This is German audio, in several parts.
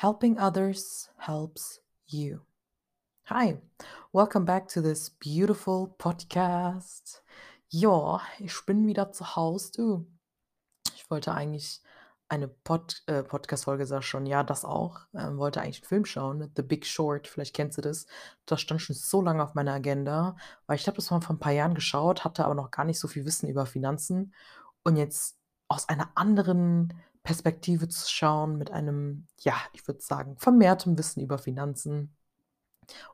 Helping others helps you. Hi, welcome back to this beautiful podcast. Ja, ich bin wieder zu Hause, du. Ich wollte eigentlich eine Pod äh, Podcast-Folge, sage schon, ja, das auch. Ähm, wollte eigentlich 'n Film schauen, The Big Short, vielleicht kennst du das. Das stand schon so lange auf meiner Agenda, weil ich habe das mal vor 'n paar Jahren geschaut, hatte aber noch gar nicht so viel Wissen über Finanzen. Und jetzt aus einer anderen Perspektive zu schauen, mit einem, ja, ich würde sagen, vermehrtem Wissen über Finanzen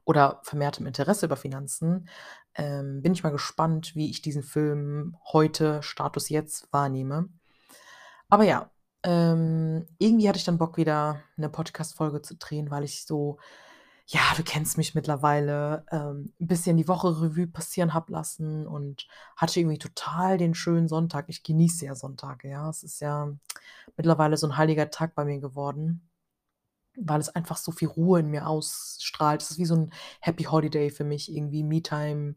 oder vermehrtem Interesse über Finanzen, ähm, bin ich mal gespannt, wie ich diesen Film heute, Status jetzt, wahrnehme. Aber ja, ähm, irgendwie hatte ich dann Bock, wieder 'ne Podcast-Folge zu drehen, weil ich so ja, du kennst mich mittlerweile, ähm, 'n bisschen die Woche Revue passieren habe lassen und hatte irgendwie total den schönen Sonntag. Ich genieße ja Sonntage, ja. Es ist ja mittlerweile so 'n heiliger Tag bei mir geworden, weil es einfach so viel Ruhe in mir ausstrahlt. Es ist wie so 'n Happy Holiday für mich, irgendwie Me-Time,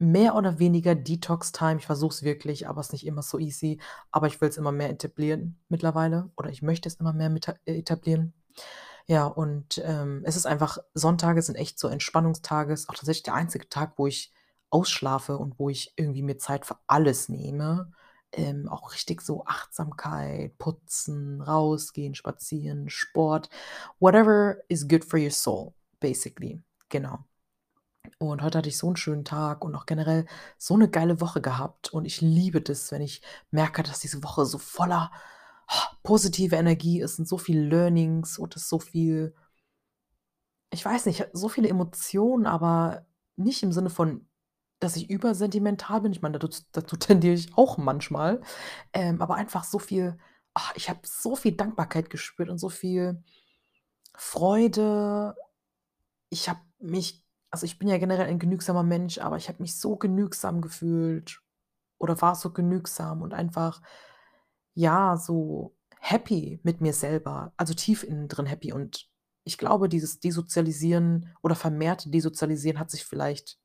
mehr oder weniger Detox-Time. Ich versuche es wirklich, aber ist nicht immer so easy. Aber ich will's immer mehr etablieren mittlerweile oder ich möchte es immer mehr äh, etablieren. Ja, und, ähm, es ist einfach Sonntage sind echt so Entspannungstage. Ist auch tatsächlich der einzige Tag, wo ich ausschlafe und wo ich irgendwie mir Zeit für alles nehme. Ähm, auch richtig so Achtsamkeit, Putzen, rausgehen, spazieren, Sport, whatever is good for your soul, basically, genau. Und heute hatte ich so 'n schönen Tag und auch generell so 'ne geile Woche gehabt und ich liebe das, wenn ich merke, dass diese Woche so voller positive Energie ist und so viel Learnings und ist so viel ich weiß nicht, so viele Emotionen, aber nicht im Sinne von, dass ich übersentimental bin. Ich meine, dazu dazu tendiere ich auch manchmal, ähm, aber einfach so viel ach, ich habe so viel Dankbarkeit gespürt und so viel Freude. Ich habe mich also, ich bin ja generell ein genügsamer Mensch, aber ich habe mich so genügsam gefühlt oder war so genügsam und einfach, ja, so happy mit mir selber, also, tief innen drin happy. Und ich glaube, dieses Desozialisieren oder vermehrte Desozialisieren hat sich vielleicht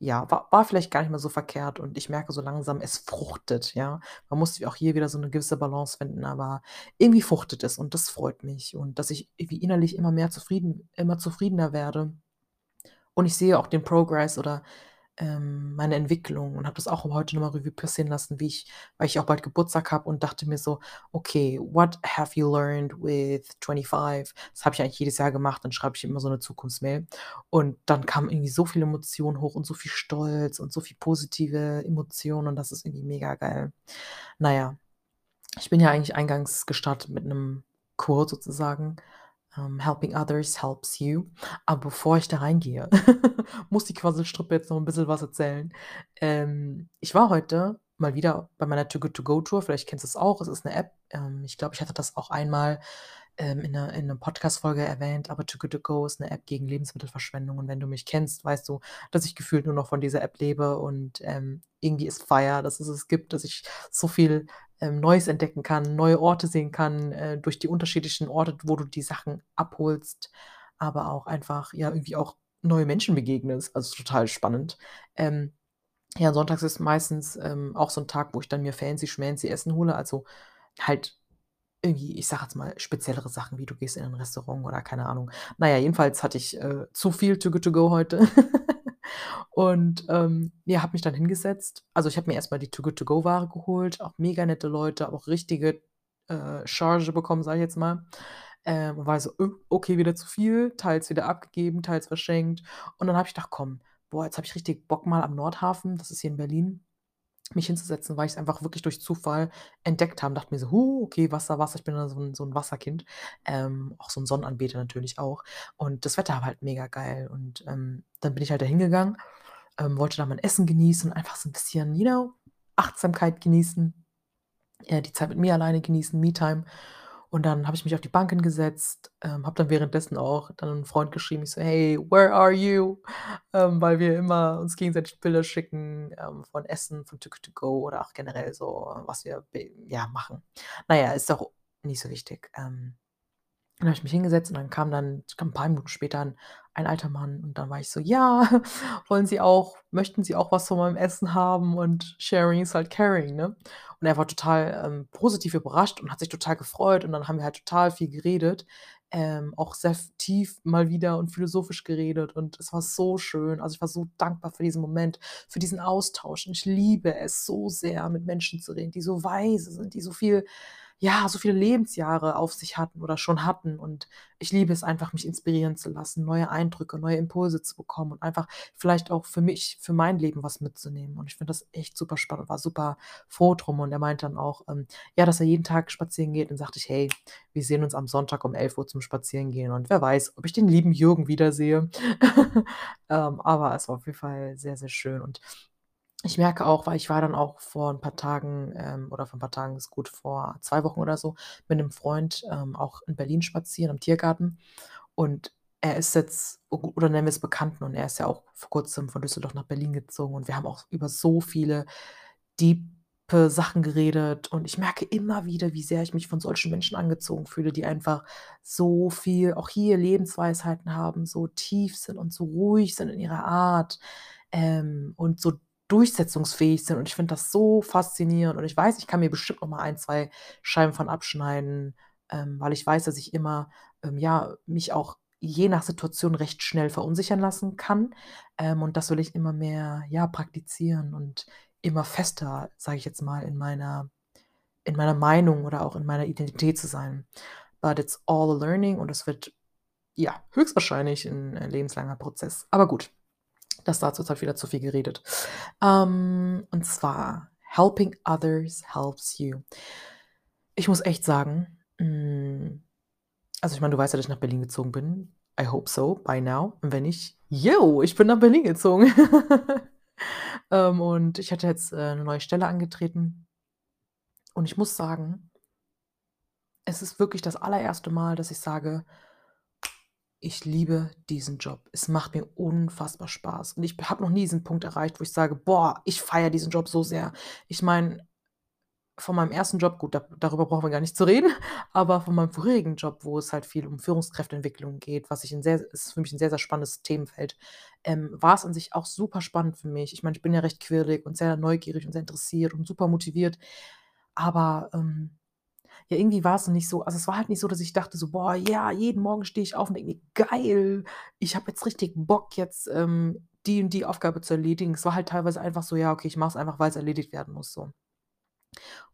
ja, war war vielleicht gar nicht mehr so verkehrt und ich merke so langsam, es fruchtet, ja. Man muss auch hier wieder so 'ne gewisse Balance finden, aber irgendwie fruchtet es und das freut mich und dass ich irgendwie innerlich immer mehr zufrieden immer zufriedener werde. Und ich sehe auch den Progress oder, ähm, meine Entwicklung und habe das auch heute noch mal Revue passieren lassen, wie ich weil ich auch bald Geburtstag habe und dachte mir so: „Okay, what have you learned with 25?“ Das habe ich eigentlich jedes Jahr gemacht, dann schreibe ich immer so 'ne Zukunftsmail. Und dann kamen irgendwie so viele Emotionen hoch und so viel Stolz und so viel positive Emotionen und das ist irgendwie mega geil. Na ja, ich bin ja eigentlich eingangs gestartet mit 'nem Quote sozusagen, ähm: „Helping others helps you.“ Aber bevor ich da reingehe, muss die Quasselstrippe jetzt noch 'n bisschen was erzählen. Ähm, ich war heute mal wieder bei meiner Too Good To Go Tour, vielleicht kennst du es auch. Es ist 'ne App. Ähm, ich glaube, ich hatte das auch einmal, ähm, in 'ner in 'ner Podcast-Folge erwähnt, aber Too Good To Go ist 'ne App gegen Lebensmittelverschwendung und wenn du mich kennst, weißt du, dass ich gefühlt nur noch von dieser App lebe und, ähm, irgendwie ist Feier, dass es es gibt, dass ich so viel, ähm, Neues entdecken kann, neue Orte sehen kann, äh, durch die unterschiedlichen Orte, wo du die Sachen abholst, aber auch einfach, ja, irgendwie auch neue Menschen begegnest. Also, total spannend. Ähm, ja, sonntags ist meistens, ähm, auch so 'n Tag, wo ich dann mir fancy schmancy Essen hole, also, halt irgendwie, ich sage jetzt mal, speziellere Sachen, wie du gehst in ein Restaurant oder keine Ahnung. Na ja, jedenfalls hatte ich, äh, zu viel Too Good To Go heute und, ähm, ja, habe mich dann hingesetzt. Also, ich habe mir erst mal die Too Good To Go Ware geholt, auch mega nette Leute, auch richtige, äh, Charge bekommen, sage ich jetzt mal. Ähm, und war so: „Ö okay, wieder zu viel“, teils wieder abgegeben, teils verschenkt. Und dann habe ich gedacht: „Komm, boah, jetzt habe ich richtig Bock mal am Nordhafen“, das ist hier in Berlin, mich hinzusetzen, weil ich's einfach wirklich durch Zufall entdeckt habe und dachte mir so: „Hu, okay, Wasser, Wasser.“ Ich bin so 'n so 'n Wasserkind, ähm, auch so 'n Sonnenanbeter natürlich auch. Und das Wetter war halt mega geil und, ähm, dann bin ich halt da hingegangen, ähm, wollte da mein Essen genießen, einfach so 'n bisschen, you know, Achtsamkeit genießen, äh, die Zeit mit mir alleine genießen, Me-Time. Und dann habe ich mich auf die Bank hingesetzt, ähm, habe dann währenddessen auch dann 'n Freund geschrieben. Ich so: „Hey, where are you?“ Ähm, weil wir immer uns gegenseitig Bilder schicken, ähm, von Essen, von Good To Go oder auch generell so, was wir ja, machen. Na ja, ist auch nicht so wichtig. Ähm, dann habe ich mich hingesetzt und dann kam dann kam 'n paar Minuten später 'n ein alter Mann und dann war ich so: „Ja, wollen Sie auch möchten Sie auch was von meinem Essen haben?“ Und sharing is halt caring, ne? Und er war total, ähm, positiv überrascht und hat sich total gefreut und dann haben wir halt total viel geredet. ähm, auch sehr tief mal wieder und philosophisch geredet und es war so schön. Also, ich war so dankbar für diesen Moment, für diesen Austausch und ich liebe es so sehr, mit Menschen zu reden, die so weise sind, die so viel ja, so viele Lebensjahre auf sich hatten oder schon hatten. Und ich liebe es einfach, mich inspirieren zu lassen, neue Eindrücke, neue Impulse zu bekommen und einfach vielleicht auch für mich, für mein Leben was mitzunehmen. Und ich finde das echt super spannend, war super froh drum. Und er meint dann auch, ähm, ja, dass er jeden Tag spazieren geht und sagte ich: „Hey, wir sehen uns am Sonntag um 11:00 zum Spazierengehen und wer weiß, ob ich den lieben Jürgen wiedersehe.“ Ähm, aber es war auf jeden Fall sehr, sehr schön. Und ich merke auch, weil ich war dann auch vor 'n paar Tagen, ähm oder vor 'n paar Tagen ist gut, vor 2 Wochen oder so mit 'nem Freund, ähm, auch in Berlin spazieren im Tiergarten. Und er ist jetzt o oder nennen wir's Bekannten und er ist ja auch vor Kurzem von Düsseldorf nach Berlin gezogen und wir haben auch über so viele diepe Sachen geredet. Und ich merke immer wieder, wie sehr ich mich von solchen Menschen angezogen fühle, die einfach so viel auch hier Lebensweisheiten haben, so tief sind und so ruhig sind in ihrer Art, ähm, und so durchsetzungsfähig sind und ich finde das so faszinierend und ich weiß, ich kann mir bestimmt noch mal 1, 2 Scheiben von abschneiden, ähm, weil ich weiß, dass ich immer, ähm, ja, mich auch je nach Situation recht schnell verunsichern lassen kann, ähm, und das will ich immer mehr, ja, praktizieren und immer fester, sage ich jetzt mal, in meiner in meiner Meinung oder auch in meiner Identität zu sein. But it's all a learning und es wird, ja, höchstwahrscheinlich 'n, äh, lebenslanger Prozess. Aber gut, das dazu, habe ich wieder zu viel geredet. Ähm, und zwar: „Helping others helps you.“ Ich muss echt sagen, hm also, ich meine, du weißt ja, dass ich nach Berlin gezogen bin. I hope so by now. Und wenn nicht, yo, ich bin nach Berlin gezogen. Ähm, und ich hatte jetzt, äh, 'ne neue Stelle angetreten und ich muss sagen es ist wirklich das allererste Mal, dass ich sage: „Ich liebe diesen Job. Es macht mir unfassbar Spaß.“ Und ich habe noch nie diesen Punkt erreicht, wo ich sage: „Boah, ich feiere diesen Job so sehr.“ Ich meine, von meinem 1. Job gut, da darüber brauchen wir gar nicht zu reden, aber von meinem vorherigen Job, wo es halt viel um Führungskräfteentwicklung geht, was ich 'n sehr ist für mich 'n sehr, sehr spannendes Themenfeld, ähm, war's an sich auch super spannend für mich. Ich meine, ich bin ja recht quirlig und sehr neugierig und sehr interessiert und super motiviert, aber, ähm, ja, irgendwie war's nicht so also, es war halt nicht so, dass ich dachte so: „Boah, ja, jeden Morgen stehe ich auf und denke mir: ‚Geil, ich habe jetzt richtig Bock, jetzt, ähm, die und die Aufgabe zu erledigen.‘“ Es war halt teilweise einfach so: „Ja, okay, ich mache es einfach, weil's erledigt werden muss“, so.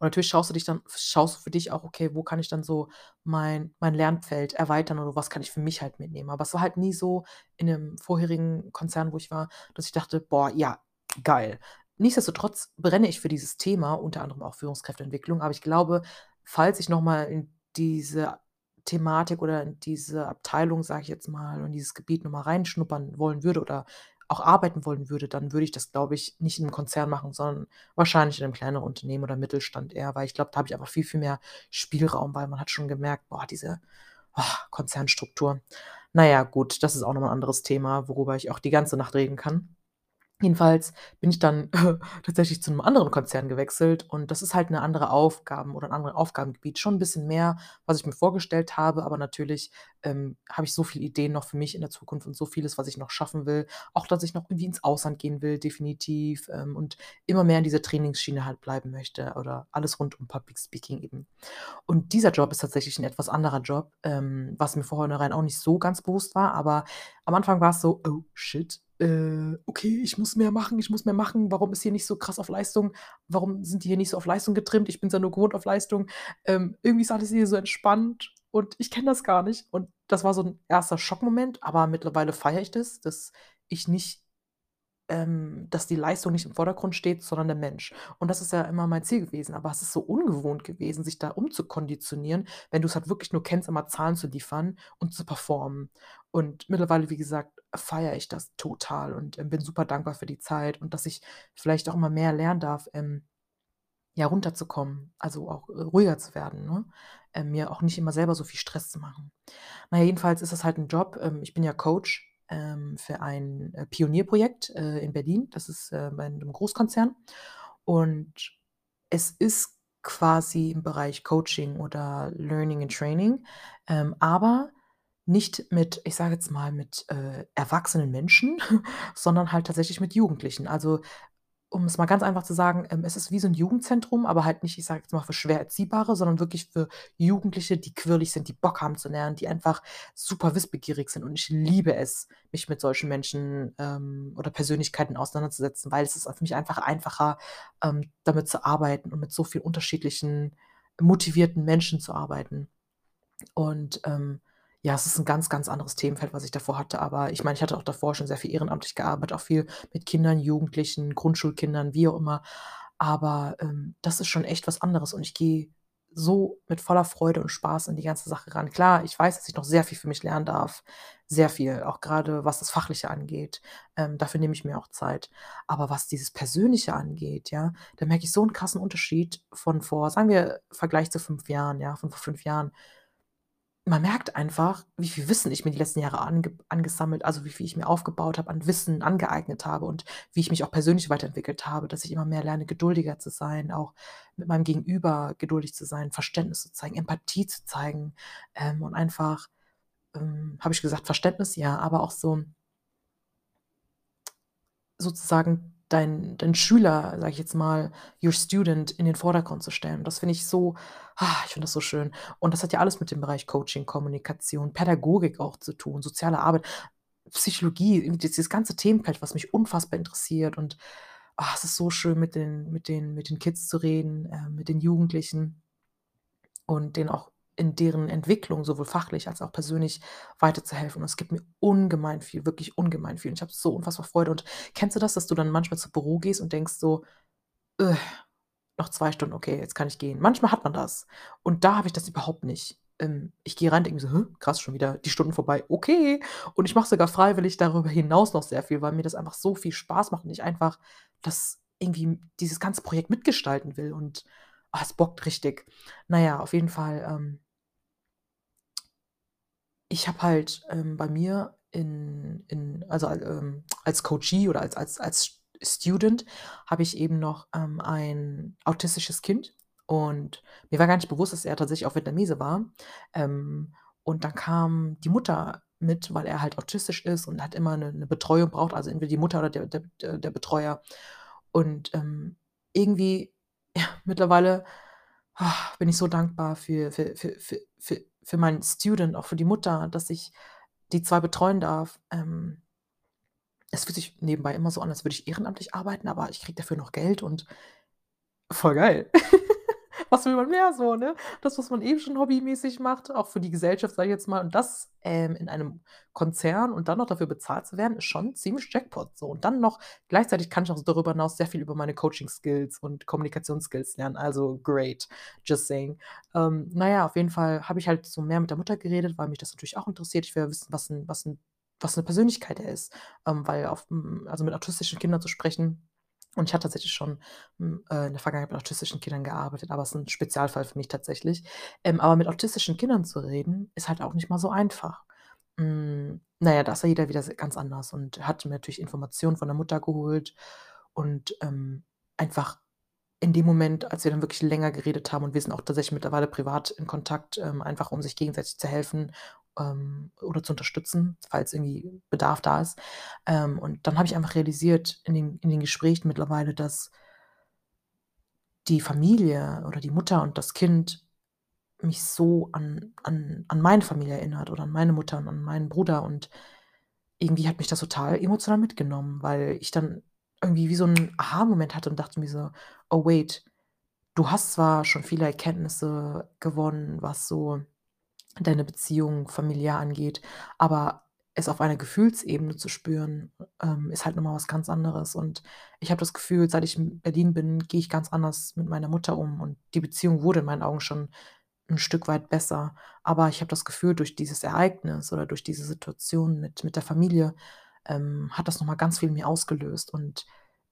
Und natürlich schaust du dich dann schaust du für dich auch: „Okay, wo kann ich dann so mein mein Lernfeld erweitern oder was kann ich für mich halt mitnehmen?“ Aber es war halt nie so in 'nem vorherigen Konzern, wo ich war, dass ich dachte: „Boah, ja, geil.“ Nichtsdestotrotz brenne ich für dieses Thema, unter anderem auch Führungskräfteentwicklung, aber ich glaube, falls ich noch mal in diese Thematik oder in diese Abteilung, sage ich jetzt mal, und dieses Gebiet noch mal reinschnuppern wollen würde oder auch arbeiten wollen würde, dann würde ich das, glaube ich, nicht in 'nem Konzern machen, sondern wahrscheinlich in 'nem kleineren Unternehmen oder Mittelstand eher, weil ich glaube, da habe ich einfach viel, viel mehr Spielraum, weil man hat schon gemerkt: „Boah, diese, Konzernstruktur.“ Na ja, gut, das ist auch noch mal 'n anderes Thema, worüber ich auch die ganze Nacht reden kann. Jedenfalls bin ich dann tatsächlich zu 'nem anderen Konzern gewechselt und das ist halt 'ne andere Aufgaben oder 'n andere Aufgabengebiet. Schon 'n bisschen mehr, was ich mir vorgestellt habe, aber natürlich, ähm, habe ich so viele Ideen noch für mich in der Zukunft und so vieles, was ich noch schaffen will. Auch, dass ich noch irgendwie ins Ausland gehen will, definitiv, ähm, und immer mehr in dieser Trainingsschiene halt bleiben möchte oder alles rund um Public Speaking eben. Und dieser Job ist tatsächlich 'n etwas anderer Job, ähm, was mir vornherein auch nicht so ganz bewusst war, aber am Anfang war's so: „Oh shit, äh, okay, ich muss mehr machen, ich muss mehr machen. Warum ist hier nicht so krass auf Leistung? Warum sind die hier nicht so auf Leistung getrimmt? Ich bin's ja nur gewohnt auf Leistung. Ähm, irgendwie ist alles hier so entspannt und ich kenne das gar nicht.“ Und das war so 'n 1. Schockmoment, aber mittlerweile feiere ich das, dass ich nicht ähm, dass die Leistung nicht im Vordergrund steht, sondern der Mensch. Und das ist ja immer mein Ziel gewesen, aber es ist so ungewohnt gewesen, sich da umzukonditionieren, wenn du's halt wirklich nur kennst, immer Zahlen zu liefern und zu performen. Und mittlerweile, wie gesagt, feiere ich das total und, ähm, bin super dankbar für die Zeit und dass ich vielleicht auch immer mehr lernen darf, ähm, ja, runterzukommen, also auch, äh, ruhiger zu werden, ne? Ähm, mir auch nicht immer selber so viel Stress zu machen. Na ja, jedenfalls ist das halt 'n Job ähm, ich bin ja Coach, ähm, für ein, äh, Pionierprojekt, äh, in Berlin. Das ist, äh, bei 'nem Großkonzern und es ist quasi im Bereich Coaching oder Learning and Training, ähm, aber nicht mit ich sage jetzt mal, mit, äh, erwachsenen Menschen, sondern halt tatsächlich mit Jugendlichen. Also, um es mal ganz einfach zu sagen, ähm, es ist wie so 'n Jugendzentrum, aber halt nicht, ich sage jetzt mal, für schwer Erziehbare, sondern wirklich für Jugendliche, die quirlig sind, die Bock haben zu lernen, die einfach super wissbegierig sind. Und ich liebe es, mich mit solchen Menschen, ähm, oder Persönlichkeiten auseinanderzusetzen, weil es ist für mich einfach einfacher, ähm, damit zu arbeiten und mit so vielen unterschiedlichen motivierten Menschen zu arbeiten. Und, ähm, ja, es ist 'n ganz, ganz anderes Themenfeld, was ich davor hatte, aber ich meine, ich hatte auch davor schon sehr viel ehrenamtlich gearbeitet, auch viel mit Kindern, Jugendlichen, Grundschulkindern, wie auch immer. Aber, ähm, das ist schon echt was anderes und ich gehe so mit voller Freude und Spaß an die ganze Sache ran. Klar, ich weiß, dass ich noch sehr viel für mich lernen darf, sehr viel, auch grade was das Fachliche angeht. Ähm, dafür nehme ich mir auch Zeit. Aber was dieses Persönliche angeht, ja, da merke ich so 'n krassen Unterschied von vor, sagen wir, Vergleich zu 5 Jahren, ja, von vor 5 Jahren. Man merkt einfach, wie viel Wissen ich mir die letzten Jahre ange angesammelt also, wie viel ich mir aufgebaut habe, an Wissen angeeignet habe und wie ich mich auch persönlich weiterentwickelt habe, dass ich immer mehr lerne, geduldiger zu sein, auch mit meinem Gegenüber geduldig zu sein, Verständnis zu zeigen, Empathie zu zeigen, ähm, und einfach, ähm habe ich gesagt Verständnis? Ja, aber auch so sozusagen deinen deinen Schüler, sage ich jetzt mal, your student in den Vordergrund zu stellen. Das finde ich so ah, ich finde das so schön. Und das hat ja alles mit dem Bereich Coaching, Kommunikation, Pädagogik auch zu tun, soziale Arbeit, Psychologie, dieses ganze Themenfeld, was mich unfassbar interessiert und, ah, es ist so schön, mit den mit den mit den Kids zu reden, äh, mit den Jugendlichen und denen auch in deren Entwicklung sowohl fachlich als auch persönlich weiterzuhelfen. Und es gibt mir ungemein viel, wirklich ungemein viel. Und ich habe so unfassbar Freude. Und kennst du das, dass du dann manchmal zu Büro gehst und denkst so: „Noch 2 Stunden, okay, jetzt kann ich gehen.“ Manchmal hat man das. Und da habe ich das überhaupt nicht. Ähm, ich gehe rein, denke mir so: „Hä, krass, schon wieder die Stunden vorbei. Okay.“ Und ich mache sogar freiwillig darüber hinaus noch sehr viel, weil mir das einfach so viel Spaß macht und ich einfach das irgendwie dieses ganze Projekt mitgestalten will und, ah, es bockt richtig. Na ja, auf jeden Fall, ähm ich habe halt, ähm, bei mir in in also, al ähm, als Coachie oder als als als Student habe ich eben noch, ähm, ein autistisches Kind und mir war gar nicht bewusst, dass er tatsächlich auch Vietnamese war. Ähm, und dann kam die Mutter mit, weil er halt autistisch ist und hat immer 'ne 'ne Betreuung braucht, also entweder die Mutter oder der der der Betreuer. Und, ähm, irgendwie, ja, mittlerweile, bin ich so dankbar für für für für für für meinen Student, auch für die Mutter, dass ich die 2 betreuen darf. Ähm, es fühlt sich nebenbei immer so an, als würde ich ehrenamtlich arbeiten, aber ich kriege dafür noch Geld und voll geil. Was will man mehr so, ne? Das, was man eben schon hobbymäßig macht, auch für die Gesellschaft, sage ich jetzt mal, und das, ähm, in einem Konzern und dann noch dafür bezahlt zu werden, ist schon ziemlich Jackpot so. Und dann noch gleichzeitig kann ich auch darüber hinaus sehr viel über meine Coaching-Skills und Kommunikationsskills lernen, also great, just saying. Ähm, na ja, auf jeden Fall habe ich halt so mehr mit der Mutter geredet, weil mich das natürlich auch interessiert. Ich will ja wissen, was 'n was 'n was 'ne Persönlichkeit er ist, ähm, weil auf also, mit autistischen Kindern zu sprechen und ich hatte tatsächlich schon, hm, äh, in der Vergangenheit mit autistischen Kindern gearbeitet, aber es ist 'n Spezialfall für mich tatsächlich. Ähm, aber mit autistischen Kindern zu reden, ist halt auch nicht mal so einfach. Hm, na ja, da ist ja jeder wieder ganz anders und hatte mir natürlich Informationen von der Mutter geholt und, ähm, einfach in dem Moment, als wir dann wirklich länger geredet haben und wir sind auch tatsächlich mittlerweile privat in Kontakt, ähm, einfach um sich gegenseitig zu helfen, ähm, oder zu unterstützen, falls irgendwie Bedarf da ist. Ähm, und dann habe ich einfach realisiert in den in den Gesprächen mittlerweile, dass die Familie oder die Mutter und das Kind mich so an an an meine Familie erinnert oder an meine Mutter und an meinen Bruder und irgendwie hat mich das total emotional mitgenommen, weil ich dann irgendwie wie so 'n Aha-Moment hatte und dachte mir so: „Oh wait, du hast zwar schon viele Erkenntnisse gewonnen, was so deine Beziehung familiär angeht, aber es auf einer Gefühlsebene zu spüren, ähm, ist halt noch mal was ganz anderes.“ Und ich habe das Gefühl, seit ich in Berlin bin, gehe ich ganz anders mit meiner Mutter um und die Beziehung wurde in meinen Augen schon 'n Stück weit besser. Aber ich habe das Gefühl, durch dieses Ereignis oder durch diese Situation mit mit der Familie, ähm, hat das noch mal ganz viel in mir ausgelöst. Und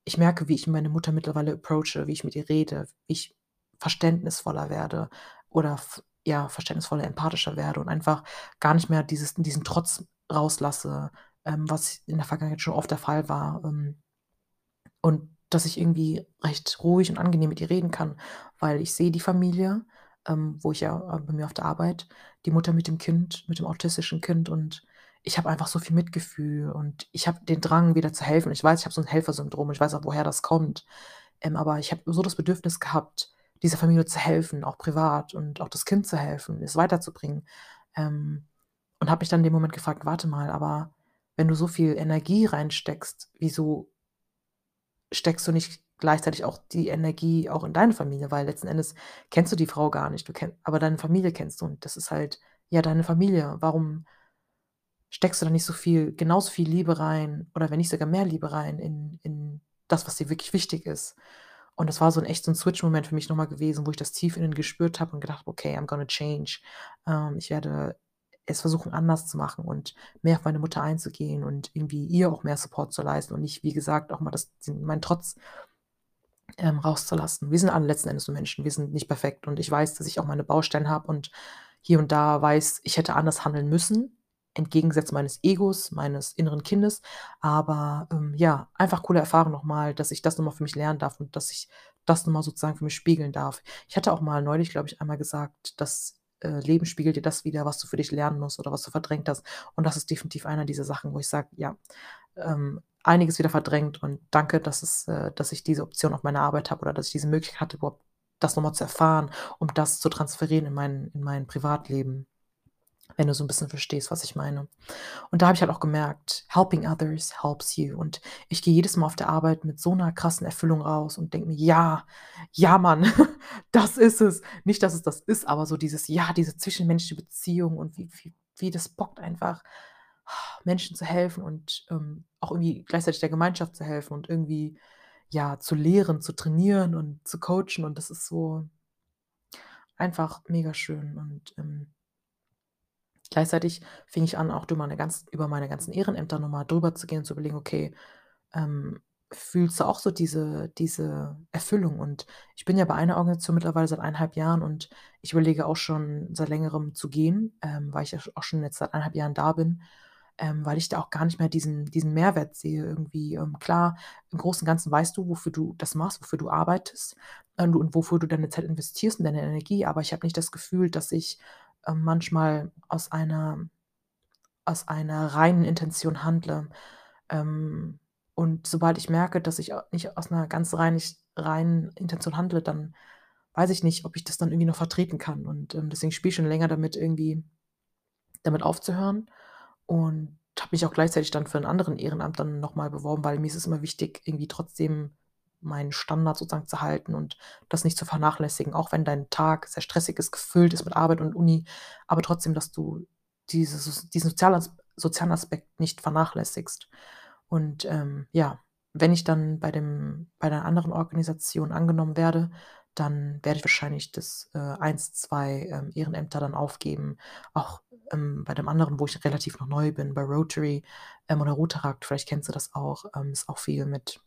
ich merke, wie ich meine Mutter mittlerweile approache, wie ich mit ihr rede, wie ich verständnisvoller werde oder ja, verständnisvoller, empathischer werde und einfach gar nicht mehr dieses diesen Trotz rauslasse, ähm, was in der Vergangenheit schon oft der Fall war, ähm, und dass ich irgendwie recht ruhig und angenehm mit ihr reden kann, weil ich sehe die Familie, ähm, wo ich ja äh, bei mir auf der Arbeit, die Mutter mit dem Kind, mit dem autistischen Kind und ich habe einfach so viel Mitgefühl und ich habe den Drang, wieder zu helfen. Ich weiß, ich habe so 'n Helfersyndrom ich weiß auch, woher das kommt. Ähm, aber ich habe so das Bedürfnis gehabt, dieser Familie zu helfen, auch privat und auch das Kind zu helfen, es weiterzubringen. Ähm, und habe mich dann in dem Moment gefragt: „Warte mal, aber wenn du so viel Energie reinsteckst, wieso steckst du nicht gleichzeitig auch die Energie auch in deine Familie?“ Weil letzten Endes kennst du die Frau gar nicht, du kenn aber deine Familie kennst du und das ist halt, ja, deine Familie. Warum steckst du da nicht so viel genauso viel Liebe rein oder wenn nicht sogar mehr Liebe rein in in das, was dir wirklich wichtig ist? Und das war so 'n echt so 'n Switch-Moment für mich noch mal gewesen, wo ich das tief innen gespürt habe und gedacht habe: „Okay, I'm gonna change.“ Ähm, ich werde es versuchen, anders zu machen und mehr auf meine Mutter einzugehen und irgendwie ihr auch mehr Support zu leisten und nicht, wie gesagt, auch mal das meinen Trotz ähm, rauszulassen. Wir sind alle letzten Endes nur Menschen. Wir sind nicht perfekt und ich weiß, dass ich auch meine Baustellen habe und hier und da weiß, ich hätte anders handeln müssen, entgegengesetzt meines Egos, meines inneren Kindes. Aber, ähm, ja, einfach coole Erfahrung noch mal, dass ich das noch mal für mich lernen darf und dass ich das noch mal sozusagen für mich spiegeln darf. Ich hatte auch mal neulich, glaube ich, einmal gesagt, das, äh, Leben spiegelt dir das wider, was du für dich lernen musst oder was du verdrängt hast. Und das ist definitiv einer dieser Sachen, wo ich sage, ja, ähm, einiges wieder verdrängt und danke, dass es äh, dass ich diese Option auf meiner Arbeit habe oder dass ich diese Möglichkeit hatte, überhaupt das noch mal zu erfahren, um das zu transferieren in mein in mein Privatleben, wenn du so 'n bisschen verstehst, was ich meine. Und da habe ich halt auch gemerkt, helping others helps you. Und ich gehe jedes Mal auf der Arbeit mit so 'ner krassen Erfüllung raus und denke mir: „Ja, ja, Mann, das ist es.“ Nicht, dass es das ist, aber so dieses ja, diese zwischenmenschliche Beziehung und wie wie wie das bockt einfach, Menschen zu helfen und, ähm, auch irgendwie gleichzeitig der Gemeinschaft zu helfen und irgendwie, ja, zu lehren, zu trainieren und zu coachen und das ist so einfach mega schön und, ähm gleichzeitig fing ich an, auch durch meine ganzen über meine ganzen Ehrenämter noch mal drüber zu gehen und zu überlegen: „Okay, ähm, fühlst du auch so diese diese Erfüllung?“ Und ich bin ja bei einer Organisation mittlerweile seit 1,5 Jahren und ich überlege auch schon seit Längerem zu gehen, ähm, weil ich ja auch schon jetzt seit 1,5 Jahren da bin, ähm, weil ich da auch gar nicht mehr diesen diesen Mehrwert sehe irgendwie. Ähm, klar, im Großen und Ganzen weißt du, wofür du das machst, wofür du arbeitest, ähm, und wofür du deine Zeit investierst und deine Energie, aber ich habe nicht das Gefühl, dass ich, ähm, manchmal aus einer aus einer reinen Intention handle. Ähm, und sobald ich merke, dass ich nicht aus 'ner ganz reinig reinen Intention handle, dann weiß ich nicht, ob ich das dann irgendwie noch vertreten kann. Und, ähm, deswegen spiele ich schon länger damit, irgendwie damit aufzuhören und habe mich auch gleichzeitig dann für 'n anderen Ehrenamt dann noch mal beworben, weil mir ist es immer wichtig, irgendwie trotzdem meinen Standard sozusagen zu halten und das nicht zu vernachlässigen, auch wenn dein Tag sehr stressig ist, gefüllt ist mit Arbeit und Uni, aber trotzdem, dass du dieses diesen sozialen sozialen Aspekt nicht vernachlässigst. Und, ähm, ja, wenn ich dann bei dem bei der anderen Organisation angenommen werde, dann werde ich wahrscheinlich das, äh, 1, 2, ähm, Ehrenämter dann aufgeben. Auch, ähm, bei dem anderen, wo ich relativ noch neu bin, bei Rotary, ähm, oder Rotaract, vielleicht kennst du das auch, ähm, ist auch viel mit,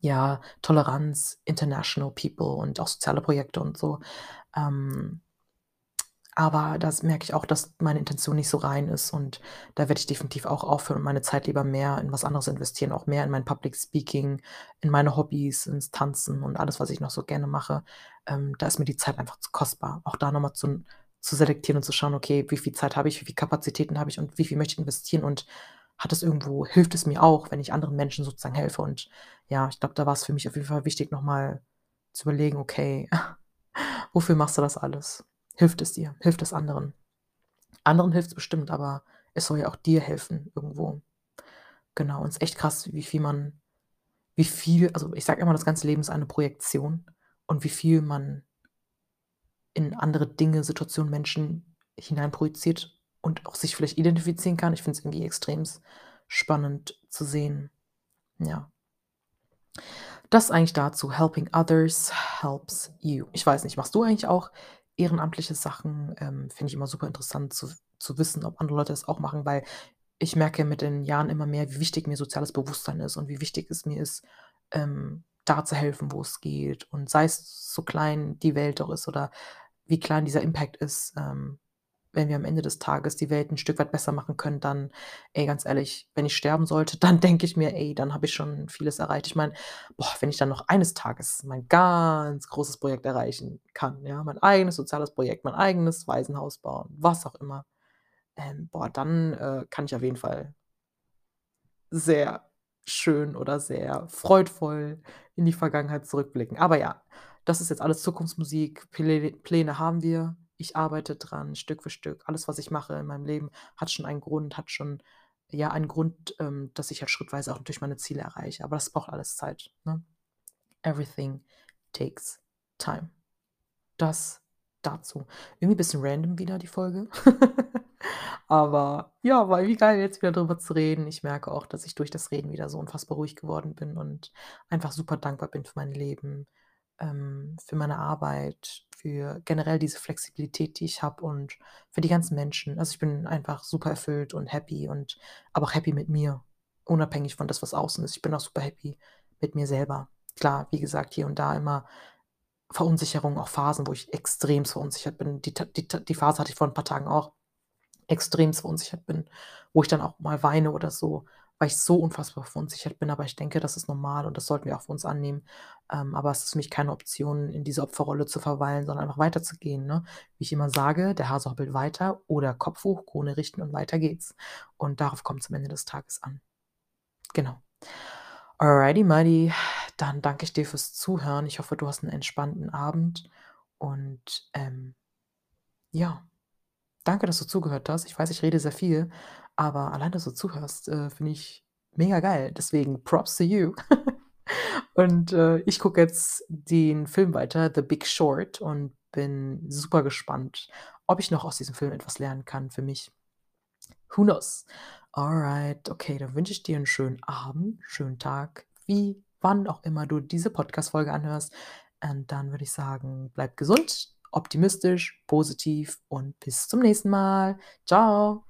ja, Toleranz, International People und auch soziale Projekte und so. Ähm, aber das merke ich auch, dass meine Intention nicht so rein ist und da werde ich definitiv auch aufhören und meine Zeit lieber mehr in was anderes investieren, auch mehr in mein Public Speaking, in meine Hobbys, ins Tanzen und alles, was ich noch so gerne mache. Ähm, da ist mir die Zeit einfach zu kostbar. Auch da noch mal zu zu selektieren und zu schauen: „Okay, wie viel Zeit habe ich, wie viel Kapazitäten habe ich und wie viel möchte ich investieren und hat es irgendwo hilft es mir auch, wenn ich anderen Menschen sozusagen helfe?“ Und ja, ich glaube, da war's für mich auf jeden Fall wichtig, noch mal zu überlegen: „Okay, wofür machst du das alles? Hilft es dir? Hilft es anderen?“ Anderen hilft's bestimmt, aber es soll ja auch dir helfen irgendwo. Genau, und ist echt krass, wie viel man wie viel also, ich sage immer, das ganze Leben ist eine Projektion und wie viel man in andere Dinge, Situationen, Menschen hineinprojiziert und auch sich vielleicht identifizieren kann. Ich finde es irgendwie extremst spannend zu sehen. Ja. Das eigentlich dazu. Helping others helps you. Ich weiß nicht, machst du eigentlich auch ehrenamtliche Sachen? Ähm, finde ich immer super interessant zu zu wissen, ob andere Leute das auch machen, weil ich merke mit den Jahren immer mehr, wie wichtig mir soziales Bewusstsein ist und wie wichtig es mir ist, ähm, da zu helfen, wo es geht. Und sei es so klein die Welt auch ist oder wie klein dieser Impact ist, ähm, wenn wir am Ende des Tages die Welt 'n Stück weit besser machen können, dann ey, ganz ehrlich, wenn ich sterben sollte, dann denke ich mir: „Ey, dann habe ich schon vieles erreicht.“ Ich meine, boah, wenn ich dann noch eines Tages mein ganz großes Projekt erreichen kann, ja, mein eigenes soziales Projekt, mein eigenes Waisenhaus bauen, was auch immer. ähm, boah, dann, äh, kann ich auf jeden Fall sehr schön oder sehr freudvoll in die Vergangenheit zurückblicken. Aber ja, das ist jetzt alles Zukunftsmusik. Plä Pläne haben wir. Ich arbeite dran, Stück für Stück. Alles, was ich mache in meinem Leben, hat schon einen Grund, hat schon, ja, einen Grund, ähm, dass ich halt schrittweise auch durch meine Ziele erreiche. Aber das braucht alles Zeit, ne? Everything takes time. Das dazu. Irgendwie bisschen random wieder die Folge. Aber ja, war irgendwie geil, jetzt wieder drüber zu reden. Ich merke auch, dass ich durch das Reden wieder so unfassbar ruhig geworden bin und einfach super dankbar bin für mein Leben, ähm, für meine Arbeit, für generell diese Flexibilität, die ich habe und für die ganzen Menschen. Also, ich bin einfach super erfüllt und happy und aber auch happy mit mir, unabhängig von das, was außen ist. Ich bin auch super happy mit mir selber. Klar, wie gesagt, hier und da immer Verunsicherung, auch Phasen, wo ich extremst verunsichert bin. Die die die Phase hatte ich vor ein paar Tagen auch, extremst verunsichert bin, wo ich dann auch mal weine oder so, weil ich so unfassbar verunsichert bin. Aber ich denke, das ist normal und das sollten wir auch für uns annehmen. Ähm, aber es ist für mich keine Option, in dieser Opferrolle zu verweilen, sondern einfach weiterzugehen, ne? Wie ich immer sage: „Der Hase hoppelt weiter“ oder „Kopf hoch, Krone richten und weiter geht's.“ Und darauf kommt's am Ende des Tages an. Genau. Alrighty mighty, dann danke ich dir fürs Zuhören. Ich hoffe, du hast 'n entspannten Abend und, ähm ja, danke, dass du zugehört hast. Ich weiß, ich rede sehr viel, aber allein, dass du zuhörst, äh, finde ich mega geil. Deswegen Props to you. Und, äh, ich gucke jetzt den Film weiter, „The Big Short“ und bin super gespannt, ob ich noch aus diesem Film etwas lernen kann für mich. Who knows? Alright, okay, dann wünsche ich dir 'n schönen Abend, schönen Tag, wie wann auch immer du diese Podcast-Folge anhörst. Und dann würde ich sagen, bleib gesund, optimistisch, positiv und bis zum nächsten Mal. Tschau.